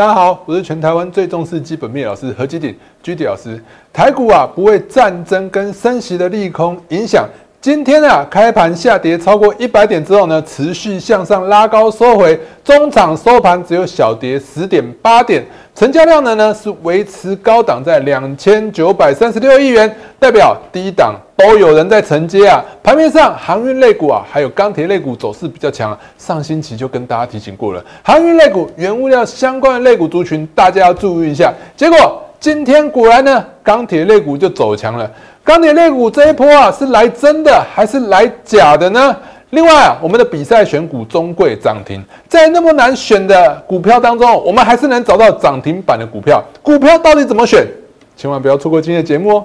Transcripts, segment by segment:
大家好，我是全台湾最重视基本面老师何基鼎居 D 老师。台股啊，不为战争跟升息的利空影响。今天啊，开盘下跌超过一百点之后呢，持续向上拉高收回，中场收盘只有小跌十点八点，成交量呢呢是维持高档在两千九百三十六亿元，代表低档都有人在承接啊。盘面上，航运类股啊，还有钢铁类股走势比较强。上星期就跟大家提醒过了，航运类股、原物料相关的类股族群，大家要注意一下。结果今天果然呢，钢铁类股就走强了。钢铁类股这一波啊，是来真的还是来假的呢？另外啊，我们的比赛选股中贵涨停，在那么难选的股票当中，我们还是能找到涨停板的股票。股票到底怎么选？千万不要错过今天的节目哦！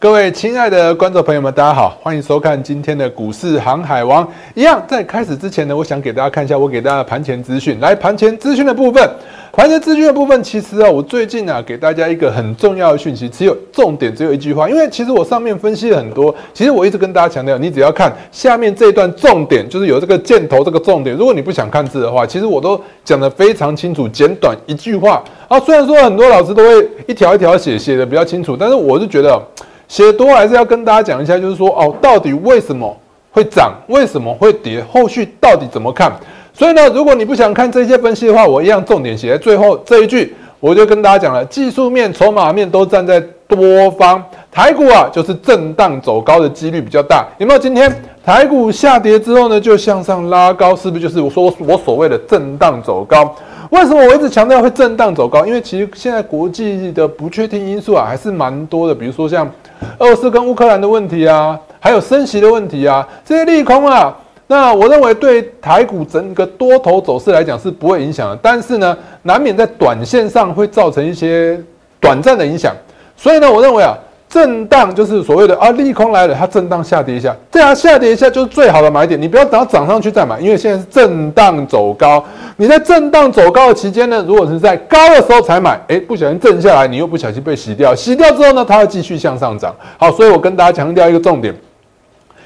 各位亲爱的观众朋友们，大家好，欢迎收看今天的股市航海王。一样在开始之前呢，我想给大家看一下我给大家的盘前资讯。来，盘前资讯的部分，盘前资讯的部分，其实啊，我最近啊给大家一个很重要的讯息，只有重点只有一句话。因为其实我上面分析了很多，其实我一直跟大家强调，你只要看下面这一段重点，就是有这个箭头这个重点。如果你不想看字的话，其实我都讲得非常清楚，简短一句话啊。虽然说很多老师都会一条一条写，写的比较清楚，但是我是觉得。写多还是要跟大家讲一下，就是说哦，到底为什么会涨，为什么会跌，后续到底怎么看？所以呢，如果你不想看这些分析的话，我一样重点写在最后这一句，我就跟大家讲了，技术面、筹码面都站在多方，台股啊就是震荡走高的几率比较大。有没有？今天台股下跌之后呢，就向上拉高，是不是就是我说我所谓的震荡走高？为什么我一直强调会震荡走高？因为其实现在国际的不确定因素啊还是蛮多的，比如说像。俄罗斯跟乌克兰的问题啊，还有升息的问题啊，这些利空啊，那我认为对台股整个多头走势来讲是不会影响的，但是呢，难免在短线上会造成一些短暂的影响，所以呢，我认为啊。震荡就是所谓的啊，利空来了，它震荡下跌一下，这样下跌一下就是最好的买点。你不要等到涨上去再买，因为现在是震荡走高。你在震荡走高的期间呢，如果是在高的时候才买，哎，不小心震下来，你又不小心被洗掉，洗掉之后呢，它会继续向上涨。好，所以我跟大家强调一个重点，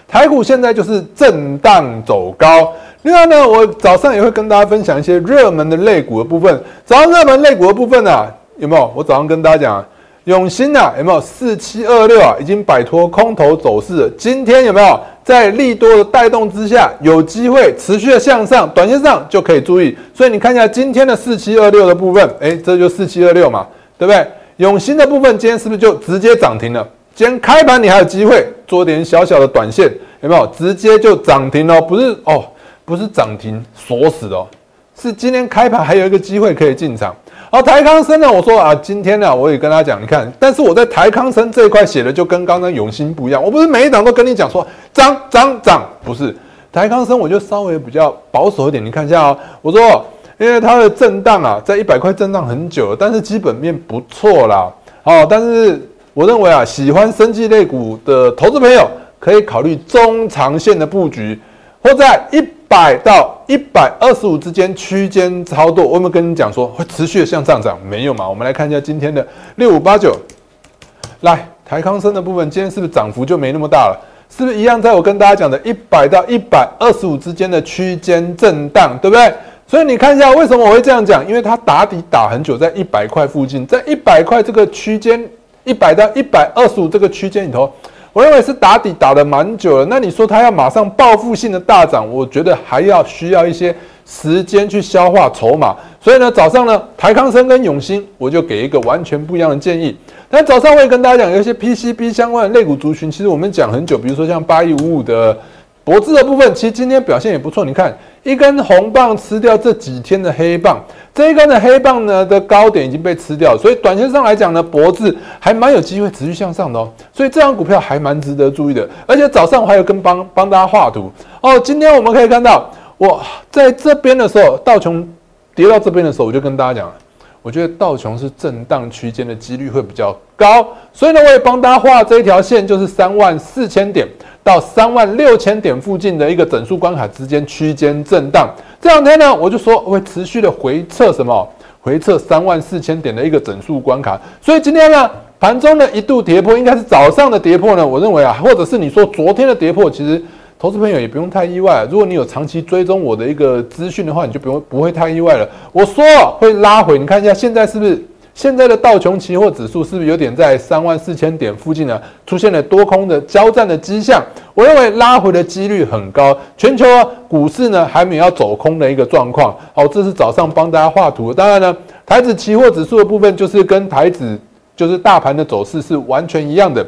台股现在就是震荡走高。另外呢，我早上也会跟大家分享一些热门的类股的部分。早上热门类股的部分呢，有没有？我早上跟大家讲。永兴呐，有没有四七二六啊？已经摆脱空头走势。今天有没有在利多的带动之下，有机会持续的向上？短线上就可以注意。所以你看一下今天的四七二六的部分，哎，这就四七二六嘛，对不对？永兴的部分今天是不是就直接涨停了？今天开盘你还有机会做点小小的短线，有没有？直接就涨停哦，不是哦，不是涨停锁死哦，是今天开盘还有一个机会可以进场。好，台康生呢？我说啊，今天呢，我也跟他讲，你看，但是我在台康生这一块写的就跟刚刚永兴不一样。我不是每一档都跟你讲说涨涨涨，不是台康生，我就稍微比较保守一点。你看一下啊，我说，因为它的震荡啊，在一百块震荡很久了，但是基本面不错啦。好，但是我认为啊，喜欢生技类股的投资朋友可以考虑中长线的布局，或在一。百到一百二十五之间区间操作，我有没有跟你讲说会持续的向上涨？没有嘛？我们来看一下今天的六五八九，来台康生的部分，今天是不是涨幅就没那么大了？是不是一样？在我跟大家讲的一百到一百二十五之间的区间震荡，对不对？所以你看一下为什么我会这样讲？因为它打底打很久，在一百块附近，在一百块这个区间，一百到一百二十五这个区间里头。我认为是打底打的蛮久了，那你说它要马上报复性的大涨，我觉得还要需要一些时间去消化筹码。所以呢，早上呢，台康生跟永兴，我就给一个完全不一样的建议。但早上我也跟大家讲，有一些 PCB 相关的类股族群，其实我们讲很久，比如说像八一五五的。脖子的部分其实今天表现也不错，你看一根红棒吃掉这几天的黑棒，这一根的黑棒呢的高点已经被吃掉，所以短线上来讲呢，脖子还蛮有机会持续向上的哦，所以这张股票还蛮值得注意的。而且早上我还有跟帮帮大家画图。哦，今天我们可以看到，我在这边的时候，道琼跌到这边的时候，我就跟大家讲，我觉得道琼是震荡区间的几率会比较高，所以呢，我也帮大家画这一条线，就是三万四千点。到三万六千点附近的一个整数关卡之间区间震荡，这两天呢，我就说会持续的回撤什么？回撤三万四千点的一个整数关卡。所以今天呢，盘中呢一度跌破，应该是早上的跌破呢。我认为啊，或者是你说昨天的跌破，其实投资朋友也不用太意外。如果你有长期追踪我的一个资讯的话，你就不用不会太意外了。我说会拉回，你看一下现在是不是？现在的道琼期货指数是不是有点在三万四千点附近呢？出现了多空的交战的迹象。我认为拉回的几率很高。全球股市呢还没有要走空的一个状况。好，这是早上帮大家画图。当然呢，台指期货指数的部分就是跟台指就是大盘的走势是完全一样的。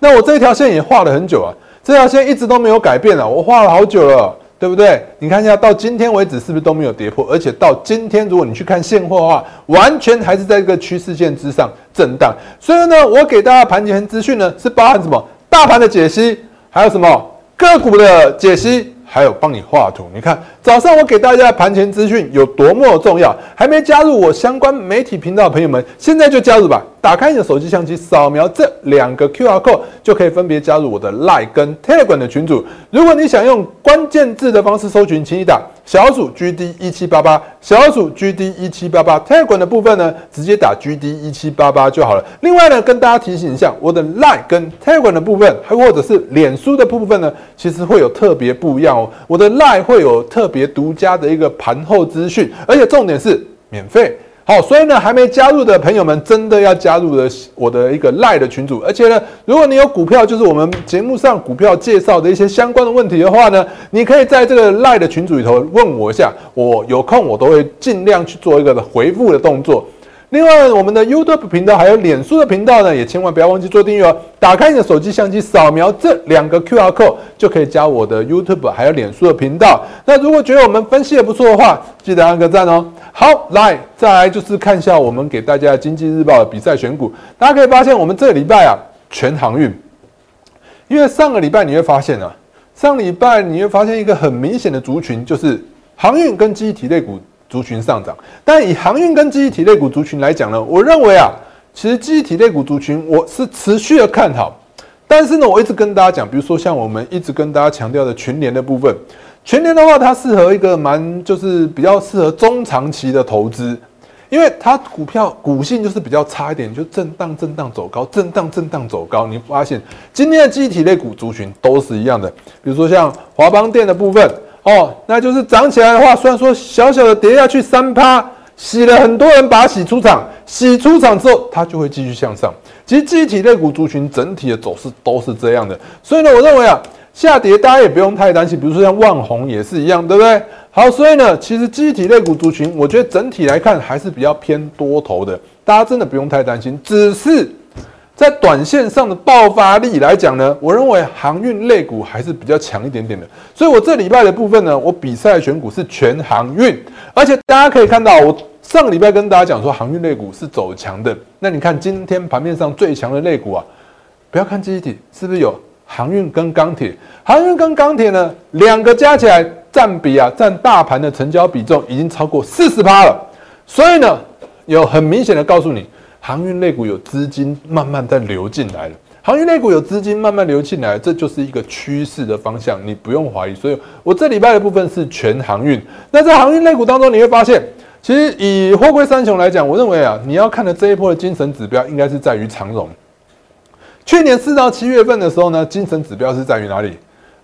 那我这条线也画了很久啊，这条线一直都没有改变啊，我画了好久了。对不对？你看一下，到今天为止是不是都没有跌破？而且到今天，如果你去看现货的话，完全还是在这个趋势线之上震荡。所以呢，我给大家盘前资讯呢，是包含什么？大盘的解析，还有什么个股的解析。还有帮你画图，你看早上我给大家的盘前资讯有多么重要，还没加入我相关媒体频道的朋友们，现在就加入吧！打开你的手机相机，扫描这两个 Q R code，就可以分别加入我的 Line 跟 Telegram 的群组。如果你想用关键字的方式搜寻，请你打。小组 GD 一七八八，小组 GD 一七八八，Telegram 的部分呢，直接打 GD 一七八八就好了。另外呢，跟大家提醒一下，我的 Line 跟 Telegram 的部分，还或者是脸书的部分呢，其实会有特别不一样哦。我的 Line 会有特别独家的一个盘后资讯，而且重点是免费。好，所以呢，还没加入的朋友们，真的要加入的我的一个赖的群组。而且呢，如果你有股票，就是我们节目上股票介绍的一些相关的问题的话呢，你可以在这个赖的群组里头问我一下，我有空我都会尽量去做一个回复的动作。另外，我们的 YouTube 频道还有脸书的频道呢，也千万不要忘记做订阅哦。打开你的手机相机，扫描这两个 QR code，就可以加我的 YouTube 还有脸书的频道。那如果觉得我们分析的不错的话，记得按个赞哦。好，来，再来就是看一下我们给大家《经济日报》的比赛选股。大家可以发现，我们这个礼拜啊，全航运。因为上个礼拜你会发现啊，上礼拜你会发现一个很明显的族群，就是航运跟机体类股。族群上涨，但以航运跟记忆体类股族群来讲呢，我认为啊，其实记忆体类股族群我是持续的看好。但是呢，我一直跟大家讲，比如说像我们一直跟大家强调的群联的部分，群联的话，它适合一个蛮就是比较适合中长期的投资，因为它股票股性就是比较差一点，就震荡震荡走高，震荡震荡走高。你发现今天的记忆体类股族群都是一样的，比如说像华邦电的部分。哦，那就是涨起来的话，虽然说小小的跌下去三趴，洗了很多人把它洗出场，洗出场之后它就会继续向上。其实机体类股族群整体的走势都是这样的，所以呢，我认为啊，下跌大家也不用太担心。比如说像万宏也是一样，对不对？好，所以呢，其实机体类股族群，我觉得整体来看还是比较偏多头的，大家真的不用太担心，只是。在短线上的爆发力来讲呢，我认为航运类股还是比较强一点点的。所以我这礼拜的部分呢，我比赛选股是全航运，而且大家可以看到，我上个礼拜跟大家讲说航运类股是走强的。那你看今天盘面上最强的类股啊，不要看记忆体，是不是有航运跟钢铁？航运跟钢铁呢，两个加起来占比啊，占大盘的成交比重已经超过四十趴了。所以呢，有很明显的告诉你。航运类股有资金慢慢在流进来了，航运类股有资金慢慢流进来，这就是一个趋势的方向，你不用怀疑。所以我这礼拜的部分是全航运。那在航运类股当中，你会发现，其实以货柜三雄来讲，我认为啊，你要看的这一波的精神指标，应该是在于长荣。去年四到七月份的时候呢，精神指标是在于哪里？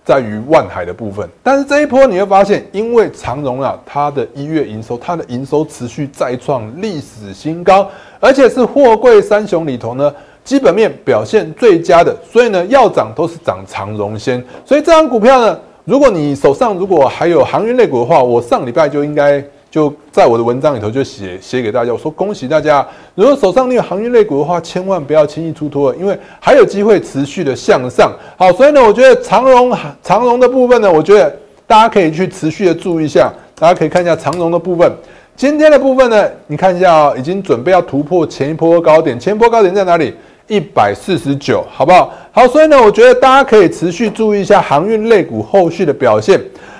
在于万海的部分，但是这一波你会发现，因为长荣啊，它的一月营收，它的营收持续再创历史新高，而且是货柜三雄里头呢，基本面表现最佳的，所以呢，要涨都是涨长荣先。所以这张股票呢，如果你手上如果还有航运类股的话，我上礼拜就应该。就在我的文章里头就写写给大家，我说恭喜大家，如果手上你有航运类股的话，千万不要轻易出脱，因为还有机会持续的向上。好，所以呢，我觉得长荣长荣的部分呢，我觉得大家可以去持续的注意一下，大家可以看一下长荣的部分。今天的部分呢，你看一下啊，已经准备要突破前一波高点，前一波高点在哪里？一百四十九，好不好？好，所以呢，我觉得大家可以持续注意一下航运类股后续的表现。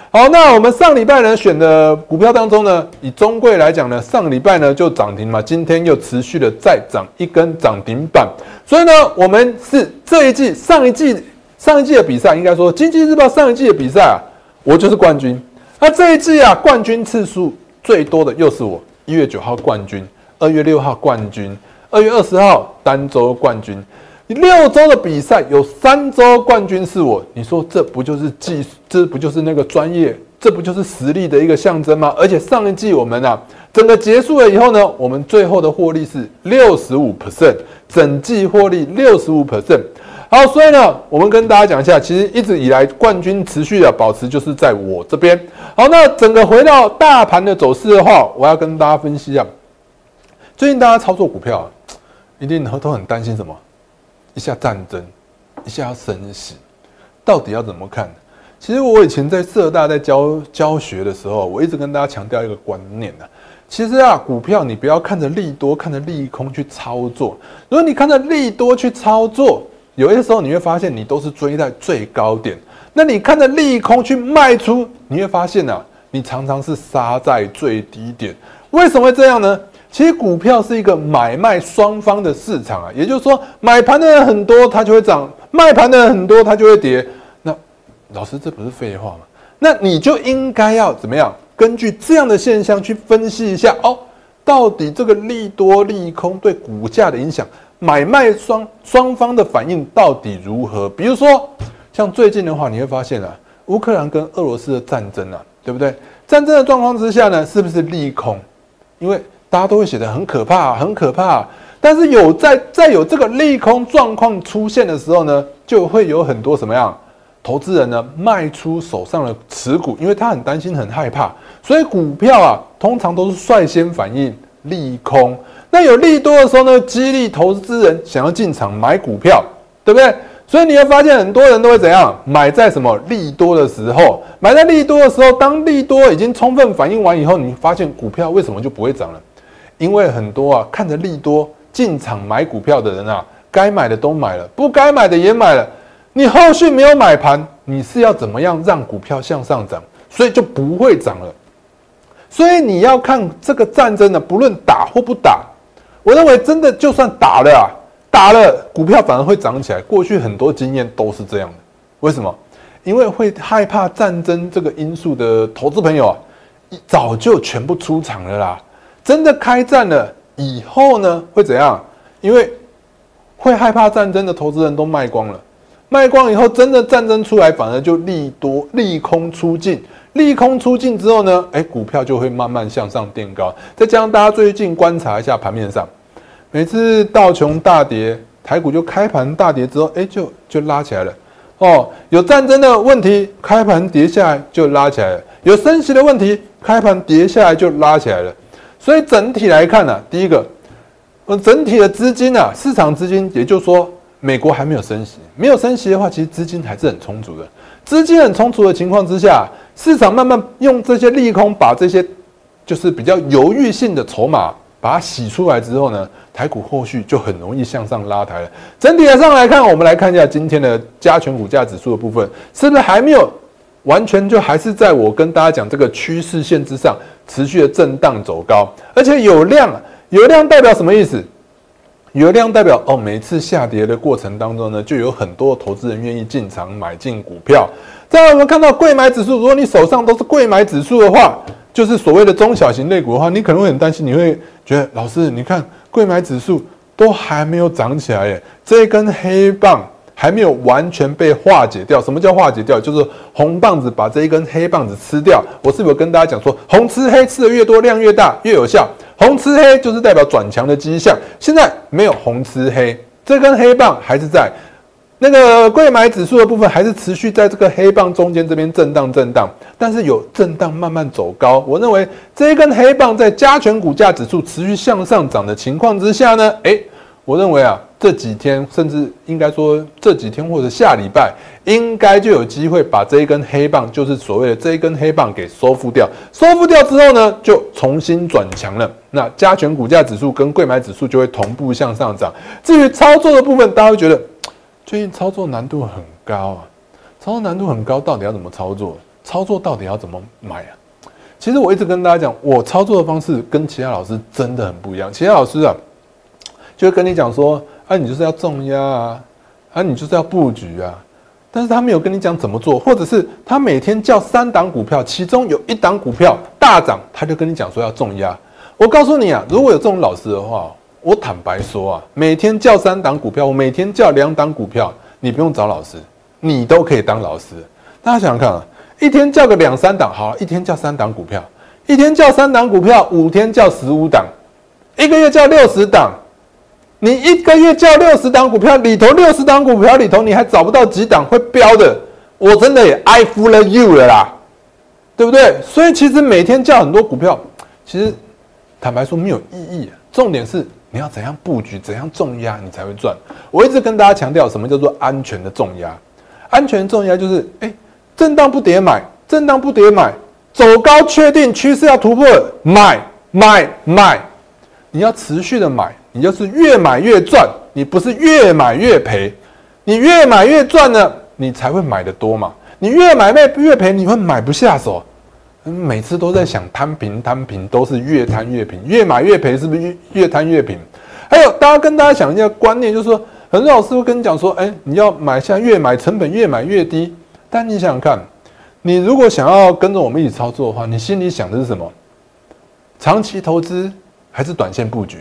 好，那我们上礼拜呢选的股票当中呢，以中贵来讲呢，上礼拜呢就涨停嘛，今天又持续的再涨一根涨停板，所以呢，我们是这一季上一季上一季的比赛，应该说经济日报上一季的比赛啊，我就是冠军。那这一季啊，冠军次数最多的又是我，一月九号冠军，二月六号冠军。二月二十号单周冠军，六周的比赛有三周冠军是我，你说这不就是技？这不就是那个专业？这不就是实力的一个象征吗？而且上一季我们啊，整个结束了以后呢，我们最后的获利是六十五 percent，整季获利六十五 percent。好，所以呢，我们跟大家讲一下，其实一直以来冠军持续的保持就是在我这边。好，那整个回到大盘的走势的话，我要跟大家分析一下，最近大家操作股票，一定都很担心什么？一下战争，一下要升息，到底要怎么看？其实我以前在社大在教教学的时候，我一直跟大家强调一个观念呢。其实啊，股票你不要看着利多，看着利空去操作。如果你看着利多去操作，有些时候你会发现你都是追在最高点。那你看着利空去卖出，你会发现呢，你常常是杀在最低点。为什么会这样呢？其实股票是一个买卖双方的市场啊，也就是说，买盘的人很多，它就会涨；卖盘的人很多，它就会跌。那老师，这不是废话吗？那你就应该要怎么样？根据这样的现象去分析一下哦，到底这个利多利空对股价的影响，买卖双双方的反应到底如何？比如说，像最近的话，你会发现啊，乌克兰跟俄罗斯的战争啊，对不对？战争的状况之下呢，是不是利空？因为大家都会写得很可怕，很可怕。但是有在在有这个利空状况出现的时候呢，就会有很多什么样？投资人呢卖出手上的持股，因为他很担心、很害怕，所以股票啊通常都是率先反应利空。那有利多的时候呢，激励投资人想要进场买股票，对不对？所以你会发现很多人都会怎样买在什么利多的时候，买在利多的时候，当利多已经充分反应完以后，你发现股票为什么就不会涨了？因为很多啊看着利多进场买股票的人啊，该买的都买了，不该买的也买了。你后续没有买盘，你是要怎么样让股票向上涨？所以就不会涨了。所以你要看这个战争呢，不论打或不打，我认为真的就算打了啊，打了股票反而会涨起来。过去很多经验都是这样的。为什么？因为会害怕战争这个因素的投资朋友啊，早就全部出场了啦。真的开战了以后呢，会怎样？因为会害怕战争的投资人都卖光了。卖光以后，真的战争出来，反而就利多利空出尽，利空出尽之后呢，哎，股票就会慢慢向上垫高。再加上大家最近观察一下盘面上，每次道琼大跌，台股就开盘大跌之后，哎，就就拉起来了。哦，有战争的问题，开盘跌下来就拉起来了；有升息的问题，开盘跌下来就拉起来了。所以整体来看呢，第一个，呃，整体的资金啊，市场资金，也就是说。美国还没有升息，没有升息的话，其实资金还是很充足的。资金很充足的情况之下，市场慢慢用这些利空把这些就是比较犹豫性的筹码把它洗出来之后呢，台股后续就很容易向上拉抬了。整体上来看，我们来看一下今天的加权股价指数的部分，是不是还没有完全就还是在我跟大家讲这个趋势线之上持续的震荡走高，而且有量，有量代表什么意思？有量代表哦，每次下跌的过程当中呢，就有很多投资人愿意进场买进股票。在我们看到贵买指数，如果你手上都是贵买指数的话，就是所谓的中小型类股的话，你可能会很担心，你会觉得老师，你看贵买指数都还没有涨起来耶，这根黑棒。还没有完全被化解掉。什么叫化解掉？就是红棒子把这一根黑棒子吃掉。我是不是跟大家讲说，红吃黑吃的越多，量越大，越有效。红吃黑就是代表转强的迹象。现在没有红吃黑，这根黑棒还是在那个贵买指数的部分，还是持续在这个黑棒中间这边震荡震荡，但是有震荡慢慢走高。我认为这一根黑棒在加权股价指数持续向上涨的情况之下呢，诶，我认为啊。这几天，甚至应该说这几天或者下礼拜，应该就有机会把这一根黑棒，就是所谓的这一根黑棒给收复掉。收复掉之后呢，就重新转强了。那加权股价指数跟贵买指数就会同步向上涨。至于操作的部分，大家会觉得最近操作难度很高啊，操作难度很高，到底要怎么操作？操作到底要怎么买啊？其实我一直跟大家讲，我操作的方式跟其他老师真的很不一样。其他老师啊，就会跟你讲说。啊，你就是要重压啊，啊，你就是要布局啊，但是他没有跟你讲怎么做，或者是他每天叫三档股票，其中有一档股票大涨，他就跟你讲说要重压。我告诉你啊，如果有这种老师的话，我坦白说啊，每天叫三档股票，我每天叫两档股票，你不用找老师，你都可以当老师。大家想想看啊，一天叫个两三档，好，一天叫三档股票，一天叫三档股票，五天叫十五档，一个月叫六十档。你一个月叫六十档股票，里头六十档股票里头，你还找不到几档会飙的，我真的也 I fool you 了啦，对不对？所以其实每天叫很多股票，其实坦白说没有意义。重点是你要怎样布局，怎样重压，你才会赚。我一直跟大家强调，什么叫做安全的重压？安全重压就是，哎，震荡不跌买，震荡不跌买，走高确定趋势要突破，买买买，你要持续的买。你就是越买越赚，你不是越买越赔。你越买越赚呢，你才会买的多嘛。你越买越越赔，你会买不下手。每次都在想摊平摊平，都是越摊越平，越买越赔，是不是越越摊越平？还有，大家跟大家讲一下观念，就是说，很多老师会跟你讲说，哎，你要买下越买成本越买越低。但你想想看，你如果想要跟着我们一起操作的话，你心里想的是什么？长期投资还是短线布局？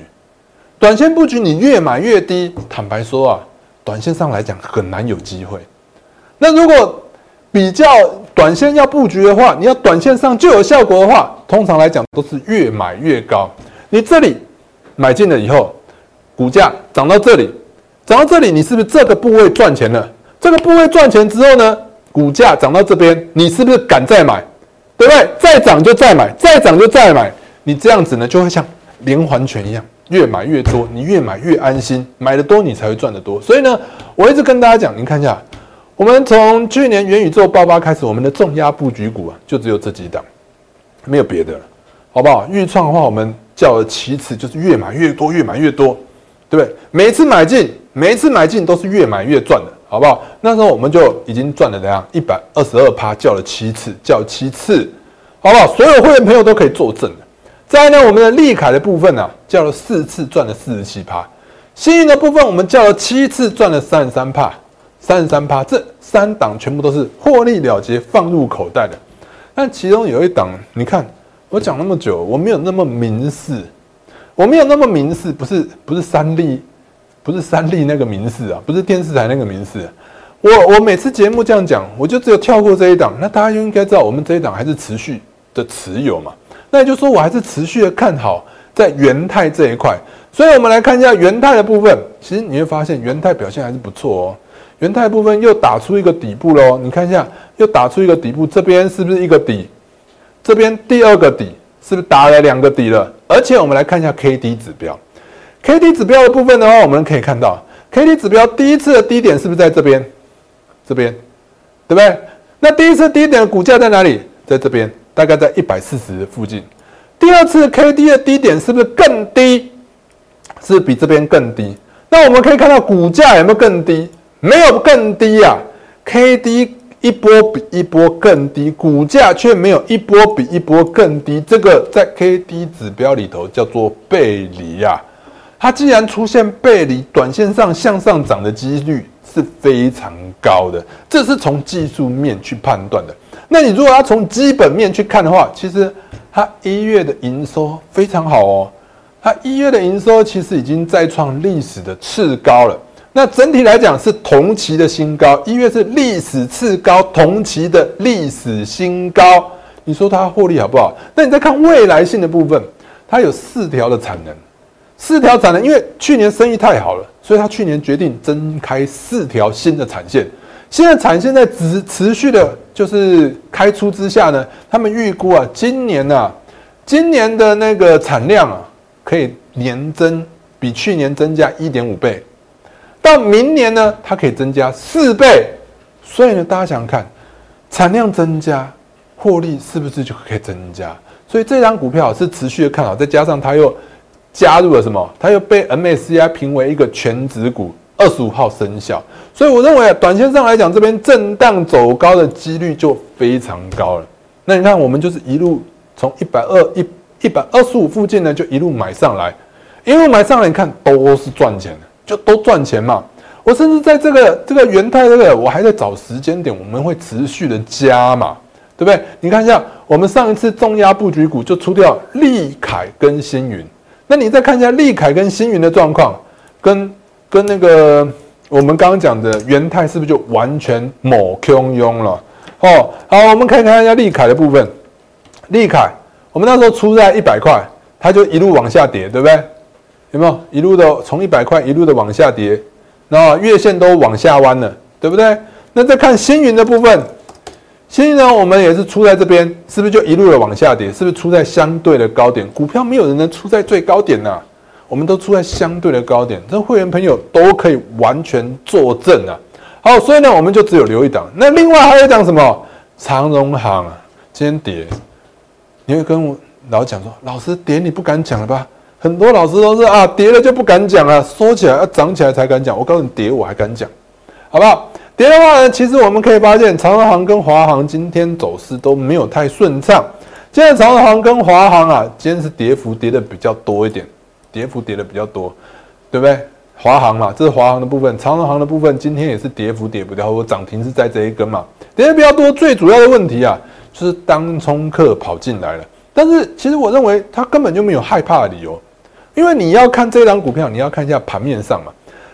短线布局，你越买越低。坦白说啊，短线上来讲很难有机会。那如果比较短线要布局的话，你要短线上就有效果的话，通常来讲都是越买越高。你这里买进了以后，股价涨到这里，涨到这里，你是不是这个部位赚钱了？这个部位赚钱之后呢，股价涨到这边，你是不是敢再买？对不对？再涨就再买，再涨就再买。你这样子呢，就会像连环拳一样。越买越多，你越买越安心，买的多你才会赚得多。所以呢，我一直跟大家讲，您看一下，我们从去年元宇宙爆发开始，我们的重压布局股啊，就只有这几档，没有别的了，好不好？预创的话，我们叫了七次，就是越买越多，越买越多，对不对？每一次买进，每一次买进都是越买越赚的，好不好？那时候我们就已经赚了怎样？一百二十二趴，叫了七次，叫七次，好不好？所有会员朋友都可以作证的。再呢，我们的利凯的部分呢，叫了四次赚了四十七趴，幸运的部分我们叫了七次赚了三十三趴，三十三趴，这三档全部都是获利了结放入口袋的。但其中有一档，你看我讲那么久，我没有那么明示，我没有那么明示，不是不是三利，不是三利那个明示啊，不是电视台那个明示。我我每次节目这样讲，我就只有跳过这一档，那大家就应该知道我们这一档还是持续的持有嘛。那也就说，我还是持续的看好在元泰这一块，所以我们来看一下元泰的部分。其实你会发现元泰表现还是不错哦。元泰部分又打出一个底部喽，你看一下，又打出一个底部，这边是不是一个底？这边第二个底是不是打了两个底了？而且我们来看一下 K D 指标，K D 指标的部分的话，我们可以看到 K D 指标第一次的低点是不是在这边？这边，对不对？那第一次低点的股价在哪里？在这边。大概在一百四十附近，第二次 K D 的低点是不是更低？是比这边更低。那我们可以看到股价有没有更低？没有更低啊！K D 一波比一波更低，股价却没有一波比一波更低。这个在 K D 指标里头叫做背离呀。它既然出现背离，短线上向上涨的几率是非常高的。这是从技术面去判断的。那你如果要从基本面去看的话，其实它一月的营收非常好哦，它一月的营收其实已经再创历史的次高了。那整体来讲是同期的新高，一月是历史次高，同期的历史新高。你说它获利好不好？那你再看未来性的部分，它有四条的产能，四条产能，因为去年生意太好了，所以它去年决定增开四条新的产线。现在产线在持持续的，就是开出之下呢，他们预估啊，今年呢，今年的那个产量啊，可以年增比去年增加一点五倍，到明年呢，它可以增加四倍。所以呢，大家想想看，产量增加，获利是不是就可以增加？所以这张股票是持续的看好，再加上它又加入了什么？它又被 MSCI 评为一个全指股。二十五号生效，所以我认为啊，短线上来讲，这边震荡走高的几率就非常高了。那你看，我们就是一路从一百二一一百二十五附近呢，就一路买上来，一路买上来，你看都是赚钱的，就都赚钱嘛。我甚至在这个这个元泰这个，我还在找时间点，我们会持续的加嘛，对不对？你看一下，我们上一次重压布局股就出掉利凯跟星云，那你再看一下利凯跟星云的状况，跟跟那个我们刚刚讲的元泰是不是就完全某空庸了？哦，好，我们可以看一下利凯的部分。利凯，我们那时候出在一百块，它就一路往下跌，对不对？有没有一路的从一百块一路的往下跌？那月线都往下弯了，对不对？那再看星云的部分，星云呢，我们也是出在这边，是不是就一路的往下跌？是不是出在相对的高点？股票没有人能出在最高点呐，我们都出在相对的高点，这会员朋友都可以完全作证啊。好，所以呢，我们就只有留一档。那另外还有一档什么？长荣行啊，今天跌。你会跟我老讲说，老师跌你不敢讲了吧？很多老师都是啊，跌了就不敢讲了，说起来要涨起来才敢讲。我告诉你，跌我还敢讲，好不好？跌的话呢，其实我们可以发现，长荣行跟华航今天走势都没有太顺畅。今天长荣行跟华航啊，今天是跌幅跌的比较多一点，跌幅跌的比较多，对不对？华航嘛，这是华航的部分，长荣航的部分今天也是跌幅跌不掉，或涨停是在这一根嘛，跌的比较多。最主要的问题啊，就是当冲客跑进来了。但是其实我认为他根本就没有害怕的理由，因为你要看这张股票，你要看一下盘面上嘛。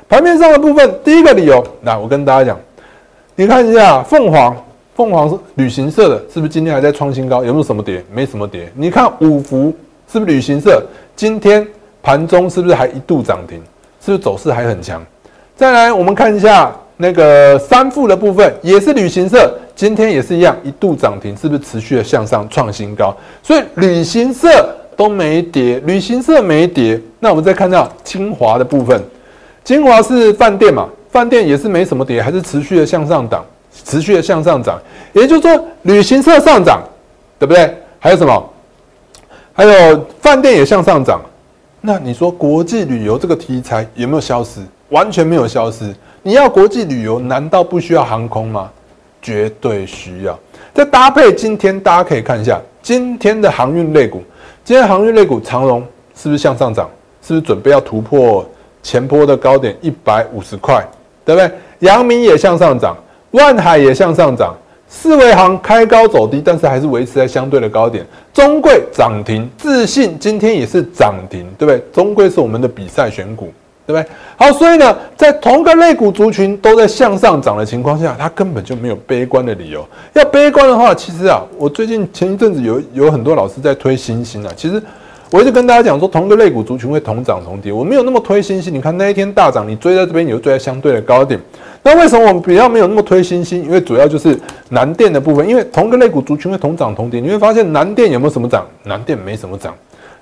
盘面上的部分，第一个理由，那我跟大家讲，你看一下凤凰，凤凰是旅行社的，是不是今天还在创新高？有没有什么跌？没什么跌。你看五福是不是旅行社？今天盘中是不是还一度涨停？是不是走势还很强？再来，我们看一下那个三富的部分，也是旅行社，今天也是一样，一度涨停，是不是持续的向上创新高？所以旅行社都没跌，旅行社没跌。那我们再看到清华的部分，清华是饭店嘛，饭店也是没什么跌，还是持续的向上涨，持续的向上涨。也就是说，旅行社上涨，对不对？还有什么？还有饭店也向上涨。那你说国际旅游这个题材有没有消失？完全没有消失。你要国际旅游，难道不需要航空吗？绝对需要。再搭配今天，大家可以看一下今天的航运类股。今天航运类股长荣是不是向上涨？是不是准备要突破前波的高点一百五十块？对不对？阳明也向上涨，万海也向上涨。四维行开高走低，但是还是维持在相对的高点。中贵涨停，自信今天也是涨停，对不对？中贵是我们的比赛选股，对不对？好，所以呢，在同个类股族群都在向上涨的情况下，它根本就没有悲观的理由。要悲观的话，其实啊，我最近前一阵子有有很多老师在推新兴啊，其实。我一直跟大家讲说，同个类股族群会同涨同跌，我没有那么推新兴。你看那一天大涨，你追在这边，你就追在相对的高点。那为什么我们比较没有那么推新兴？因为主要就是南电的部分，因为同个类股族群会同涨同跌，你会发现南电有没有什么涨？南电没什么涨。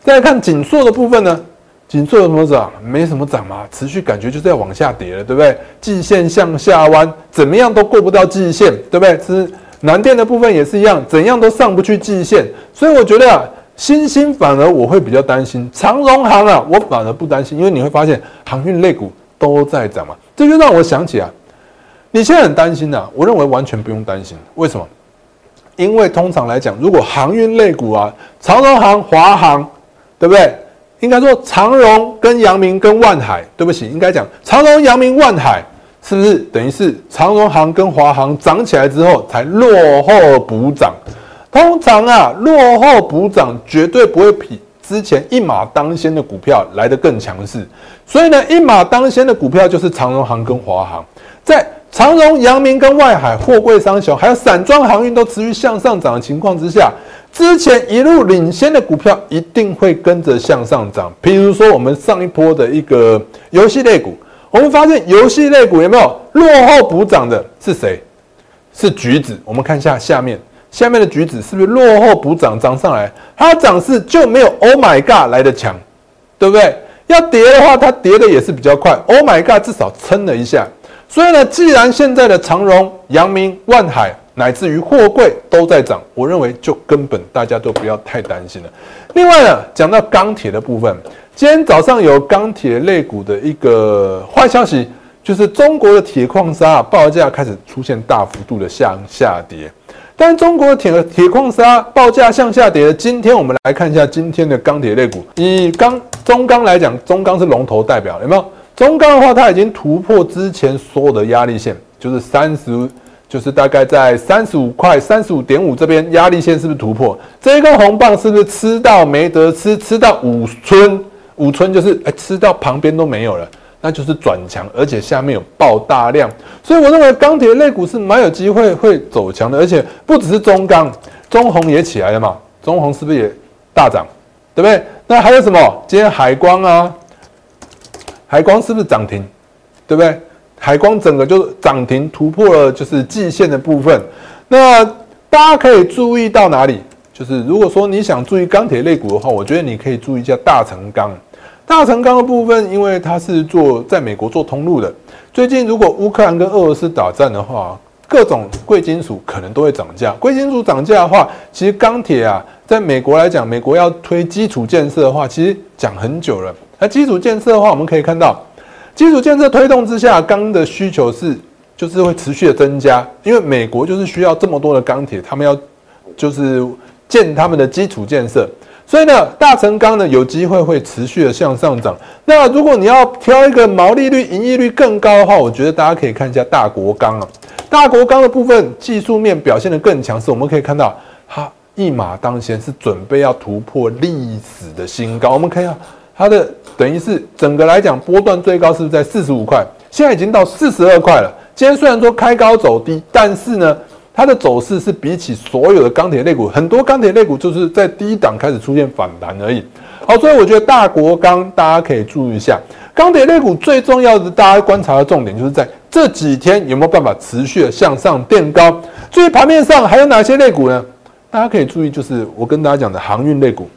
再来看紧缩的部分呢？锦硕有什么涨？没什么涨嘛，持续感觉就是要往下跌了，对不对？季线向下弯，怎么样都过不到季线，对不对？是南电的部分也是一样，怎样都上不去季线，所以我觉得啊。新兴反而我会比较担心，长荣行啊，我反而不担心，因为你会发现航运类股都在涨嘛，这就让我想起啊，你现在很担心呐，我认为完全不用担心，为什么？因为通常来讲，如果航运类股啊，长荣行、华航，对不对？应该说长荣跟阳明跟万海，对不起，应该讲长荣、阳明、万海，是不是等于是长荣行跟华航涨起来之后才落后补涨？通常啊，落后补涨绝对不会比之前一马当先的股票来得更强势。所以呢，一马当先的股票就是长荣行跟华航。在长荣、阳明跟外海货柜商雄，还有散装航运都持续向上涨的情况之下，之前一路领先的股票一定会跟着向上涨。譬如说，我们上一波的一个游戏类股，我们发现游戏类股有没有落后补涨的？是谁？是橘子。我们看一下下面。下面的橘子是不是落后补涨涨上来？它涨势就没有 Oh my God 来的强，对不对？要跌的话，它跌的也是比较快。Oh my God 至少撑了一下。所以呢，既然现在的长荣、阳明、万海乃至于货柜都在涨，我认为就根本大家都不要太担心了。另外呢，讲到钢铁的部分，今天早上有钢铁类股的一个坏消息，就是中国的铁矿砂报价开始出现大幅度的向下跌。但中国的铁铁矿砂报价向下跌。今天我们来看一下今天的钢铁类股。以钢中钢来讲，中钢是龙头代表，有没有？中钢的话，它已经突破之前所有的压力线，就是三十，就是大概在三十五块、三十五点五这边压力线是不是突破？这一根红棒是不是吃到没得吃？吃到五春五村就是哎吃到旁边都没有了，那就是转强，而且下面有爆大量，所以我认为钢铁类股是蛮有机会会走强的，而且不只是中钢，中红也起来了嘛，中红是不是也大涨，对不对？那还有什么？今天海光啊，海光是不是涨停？对不对？海光整个就涨停突破了，就是季线的部分。那大家可以注意到哪里？就是如果说你想注意钢铁类股的话，我觉得你可以注意一下大成钢。大成钢的部分，因为它是做在美国做通路的。最近如果乌克兰跟俄罗斯打战的话，各种贵金属可能都会涨价。贵金属涨价的话，其实钢铁啊，在美国来讲，美国要推基础建设的话，其实讲很久了。那基础建设的话，我们可以看到。基础建设推动之下，钢的需求是就是会持续的增加，因为美国就是需要这么多的钢铁，他们要就是建他们的基础建设，所以呢，大成钢呢有机会会持续的向上涨。那如果你要挑一个毛利率、盈利率更高的话，我觉得大家可以看一下大国钢啊。大国钢的部分技术面表现的更强势，我们可以看到它一马当先，是准备要突破历史的新高。我们可以啊。它的等于是整个来讲波段最高是在四十五块，现在已经到四十二块了。今天虽然说开高走低，但是呢，它的走势是比起所有的钢铁类股，很多钢铁类股就是在低档开始出现反弹而已。好，所以我觉得大国钢大家可以注意一下，钢铁类股最重要的大家观察的重点就是在这几天有没有办法持续的向上垫高。至于盘面上还有哪些类股呢？大家可以注意，就是我跟大家讲的航运类股。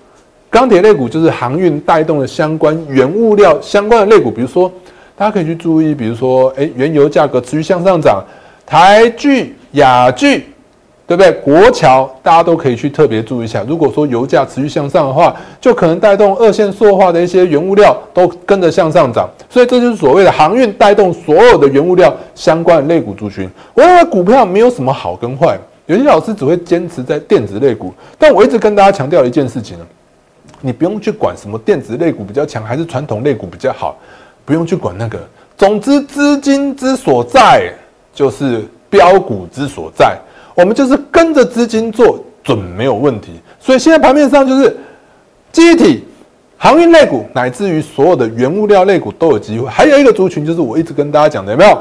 钢铁类股就是航运带动的相关原物料相关的类股，比如说，大家可以去注意，比如说，哎，原油价格持续向上涨，台剧、雅剧，对不对？国桥，大家都可以去特别注意一下。如果说油价持续向上的话，就可能带动二线塑化的一些原物料都跟着向上涨，所以这就是所谓的航运带动所有的原物料相关的类股族群。我认为股票没有什么好跟坏，有些老师只会坚持在电子类股，但我一直跟大家强调一件事情呢。你不用去管什么电子类股比较强还是传统类股比较好，不用去管那个。总之，资金之所在就是标股之所在，我们就是跟着资金做，准没有问题。所以现在盘面上就是机体、航运类股，乃至于所有的原物料类股都有机会。还有一个族群就是我一直跟大家讲的，有没有？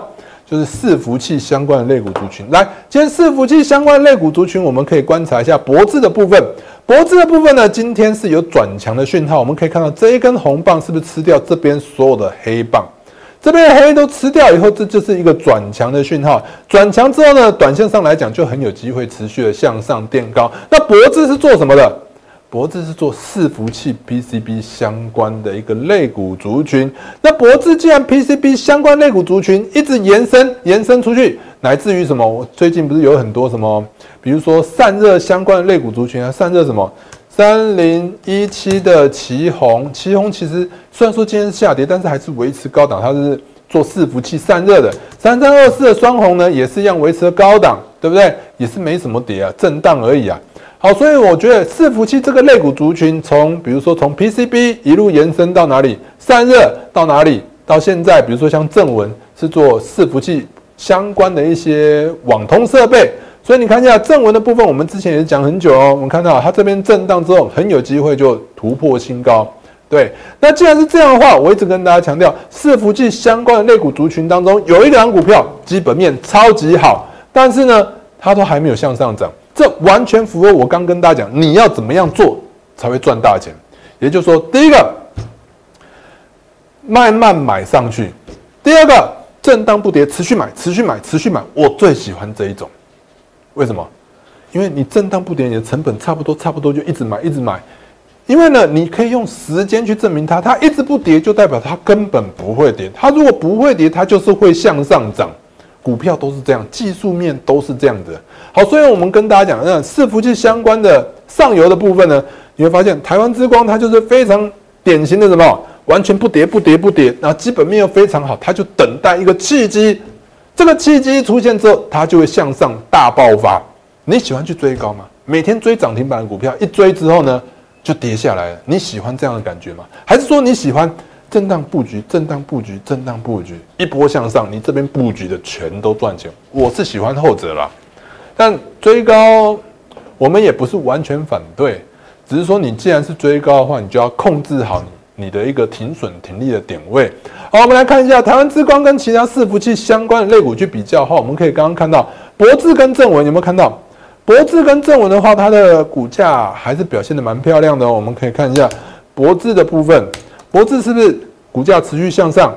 就是伺服器相关的类股族群。来，今天伺服器相关的类股族群，我们可以观察一下脖子的部分。脖子的部分呢，今天是有转强的讯号。我们可以看到这一根红棒是不是吃掉这边所有的黑棒？这边黑都吃掉以后，这就是一个转强的讯号。转强之后呢，短线上来讲就很有机会持续的向上垫高。那脖子是做什么的？脖子是做伺服器 PCB 相关的一个类股族群。那脖子既然 PCB 相关类股族群一直延伸延伸出去，乃至于什么？我最近不是有很多什么？比如说散热相关的类股族群啊，散热什么三零一七的旗宏，旗宏其实虽然说今天是下跌，但是还是维持高档，它是做伺服器散热的。三三二四的双红呢，也是一样维持高档，对不对？也是没什么跌啊，震荡而已啊。好，所以我觉得伺服器这个类股族群，从比如说从 PCB 一路延伸到哪里，散热到哪里，到现在，比如说像正文是做伺服器相关的一些网通设备。所以你看一下正文的部分，我们之前也讲很久哦。我们看到它这边震荡之后，很有机会就突破新高。对，那既然是这样的话，我一直跟大家强调，伺服器相关的类股族群当中，有一两股票基本面超级好，但是呢，它都还没有向上涨。完全符合我刚跟大家讲，你要怎么样做才会赚大钱。也就是说，第一个慢慢买上去，第二个震荡不跌，持续买，持续买，持续买。我最喜欢这一种。为什么？因为你震荡不跌，你的成本差不多，差不多就一直买，一直买。因为呢，你可以用时间去证明它，它一直不跌，就代表它根本不会跌。它如果不会跌，它就是会向上涨。股票都是这样，技术面都是这样的。好，所以我们跟大家讲，那伺服器相关的上游的部分呢，你会发现台湾之光它就是非常典型的什么，完全不跌，不跌，不跌，那基本面又非常好，它就等待一个契机。这个契机出现之后，它就会向上大爆发。你喜欢去追高吗？每天追涨停板的股票，一追之后呢，就跌下来了。你喜欢这样的感觉吗？还是说你喜欢震荡布局、震荡布局、震荡布局，一波向上，你这边布局的全都赚钱？我是喜欢后者啦。但追高，我们也不是完全反对，只是说你既然是追高的话，你就要控制好你你的一个停损停利的点位。好，我们来看一下台湾之光跟其他伺服器相关的类股去比较哈，我们可以刚刚看到博智跟正文有没有看到？博智跟正文的话，它的股价还是表现的蛮漂亮的哦。我们可以看一下博智的部分，博智是不是股价持续向上？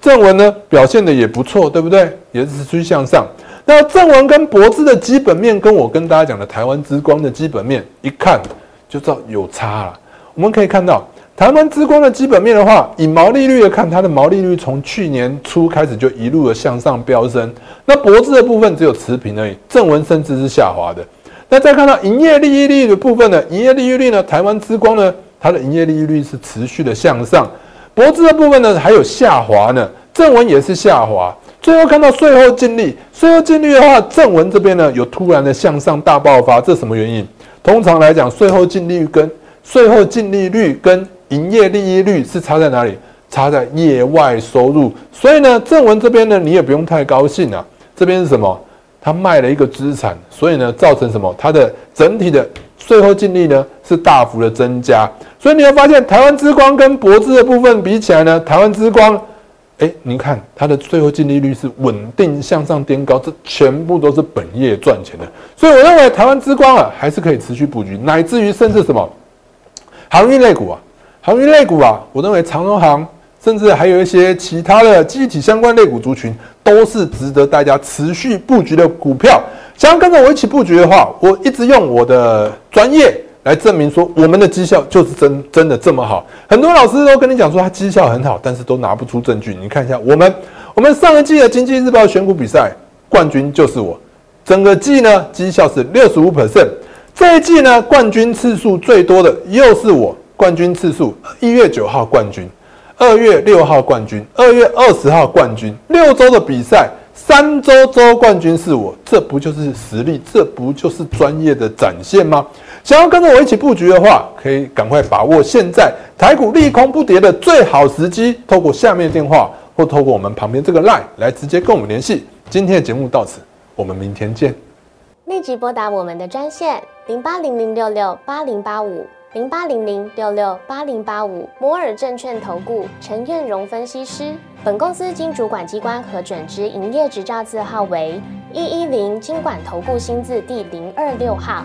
正文呢表现的也不错，对不对？也是持续向上。那正文跟博智的基本面，跟我跟大家讲的台湾之光的基本面，一看就知道有差了。我们可以看到台湾之光的基本面的话，以毛利率来看，它的毛利率从去年初开始就一路的向上飙升。那博智的部分只有持平而已，正文甚至是下滑的。那再看到营业利益率的部分呢？营业利益率呢？台湾之光呢？它的营业利益率是持续的向上。博智的部分呢，还有下滑呢，正文也是下滑。最后看到税后净利，税后净利的话，正文这边呢有突然的向上大爆发，这什么原因？通常来讲，税后净利跟税后净利率跟营业利益率是差在哪里？差在业外收入。所以呢，正文这边呢，你也不用太高兴啊。这边是什么？他卖了一个资产，所以呢，造成什么？它的整体的税后净利呢是大幅的增加。所以你会发现，台湾之光跟博智的部分比起来呢，台湾之光，哎，您看它的最后净利率是稳定向上颠高，这全部都是本业赚钱的。所以我认为台湾之光啊，还是可以持续布局，乃至于甚至什么航运类股啊，航运类股啊，我认为长荣航，甚至还有一些其他的机体相关类股族群，都是值得大家持续布局的股票。想要跟着我一起布局的话，我一直用我的专业。来证明说我们的绩效就是真真的这么好，很多老师都跟你讲说他绩效很好，但是都拿不出证据。你看一下我们，我们上一季的经济日报选股比赛冠军就是我，整个季呢绩效是六十五 percent，这一季呢冠军次数最多的又是我，冠军次数一月九号冠军，二月六号冠军，二月二十号冠军，六周的比赛。三周周冠军是我，这不就是实力？这不就是专业的展现吗？想要跟着我一起布局的话，可以赶快把握现在台股利空不跌的最好时机，透过下面电话或透过我们旁边这个 line 来直接跟我们联系。今天的节目到此，我们明天见。立即拨打我们的专线零八零零六六八零八五零八零零六六八零八五摩尔证券投顾陈彦荣分析师。本公司经主管机关核准之营业执照字号为一一零金管投顾新字第零二六号。